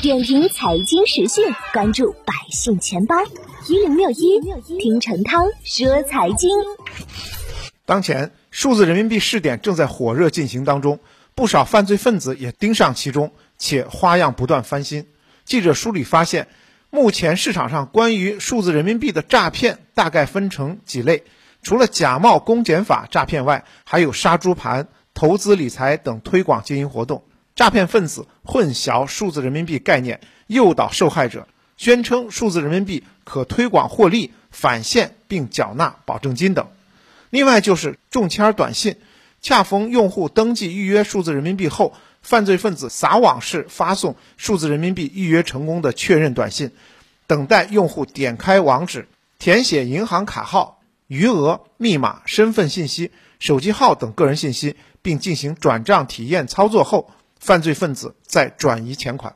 点评财经时讯，关注百姓钱包一零六一，听陈涛说财经。当前，数字人民币试点正在火热进行当中，不少犯罪分子也盯上其中，且花样不断翻新。记者梳理发现，目前市场上关于数字人民币的诈骗大概分成几类，除了假冒公检法诈骗外，还有杀猪盘、投资理财等推广经营活动。诈骗分子混淆数字人民币概念，诱导受害者，宣称数字人民币可推广获利、返现并缴纳保证金等。另外就是中签短信，恰逢用户登记预约数字人民币后，犯罪分子撒网式发送数字人民币预约成功的确认短信，等待用户点开网址，填写银行卡号、余额、密码、身份信息、手机号等个人信息，并进行转账体验操作后。犯罪分子在转移钱款。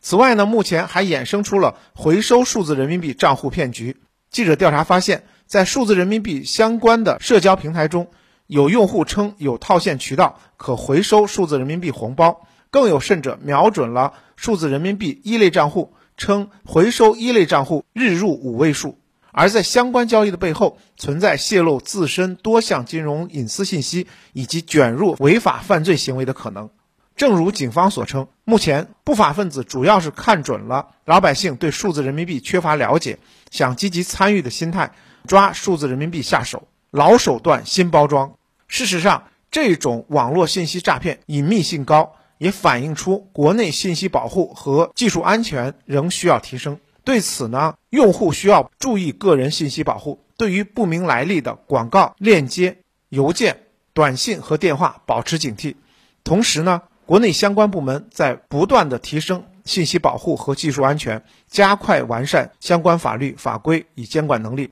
此外呢，目前还衍生出了回收数字人民币账户骗局。记者调查发现，在数字人民币相关的社交平台中，有用户称有套现渠道可回收数字人民币红包，更有甚者瞄准了数字人民币一类账户，称回收一类账户日入五位数。而在相关交易的背后，存在泄露自身多项金融隐私信息以及卷入违法犯罪行为的可能。正如警方所称，目前不法分子主要是看准了老百姓对数字人民币缺乏了解，想积极参与的心态，抓数字人民币下手。老手段新包装。事实上，这种网络信息诈骗隐秘性高，也反映出国内信息保护和技术安全仍需要提升。对此呢，用户需要注意个人信息保护，对于不明来历的广告、链接、邮件、短信和电话保持警惕。同时呢。国内相关部门在不断的提升信息保护和技术安全，加快完善相关法律法规与监管能力。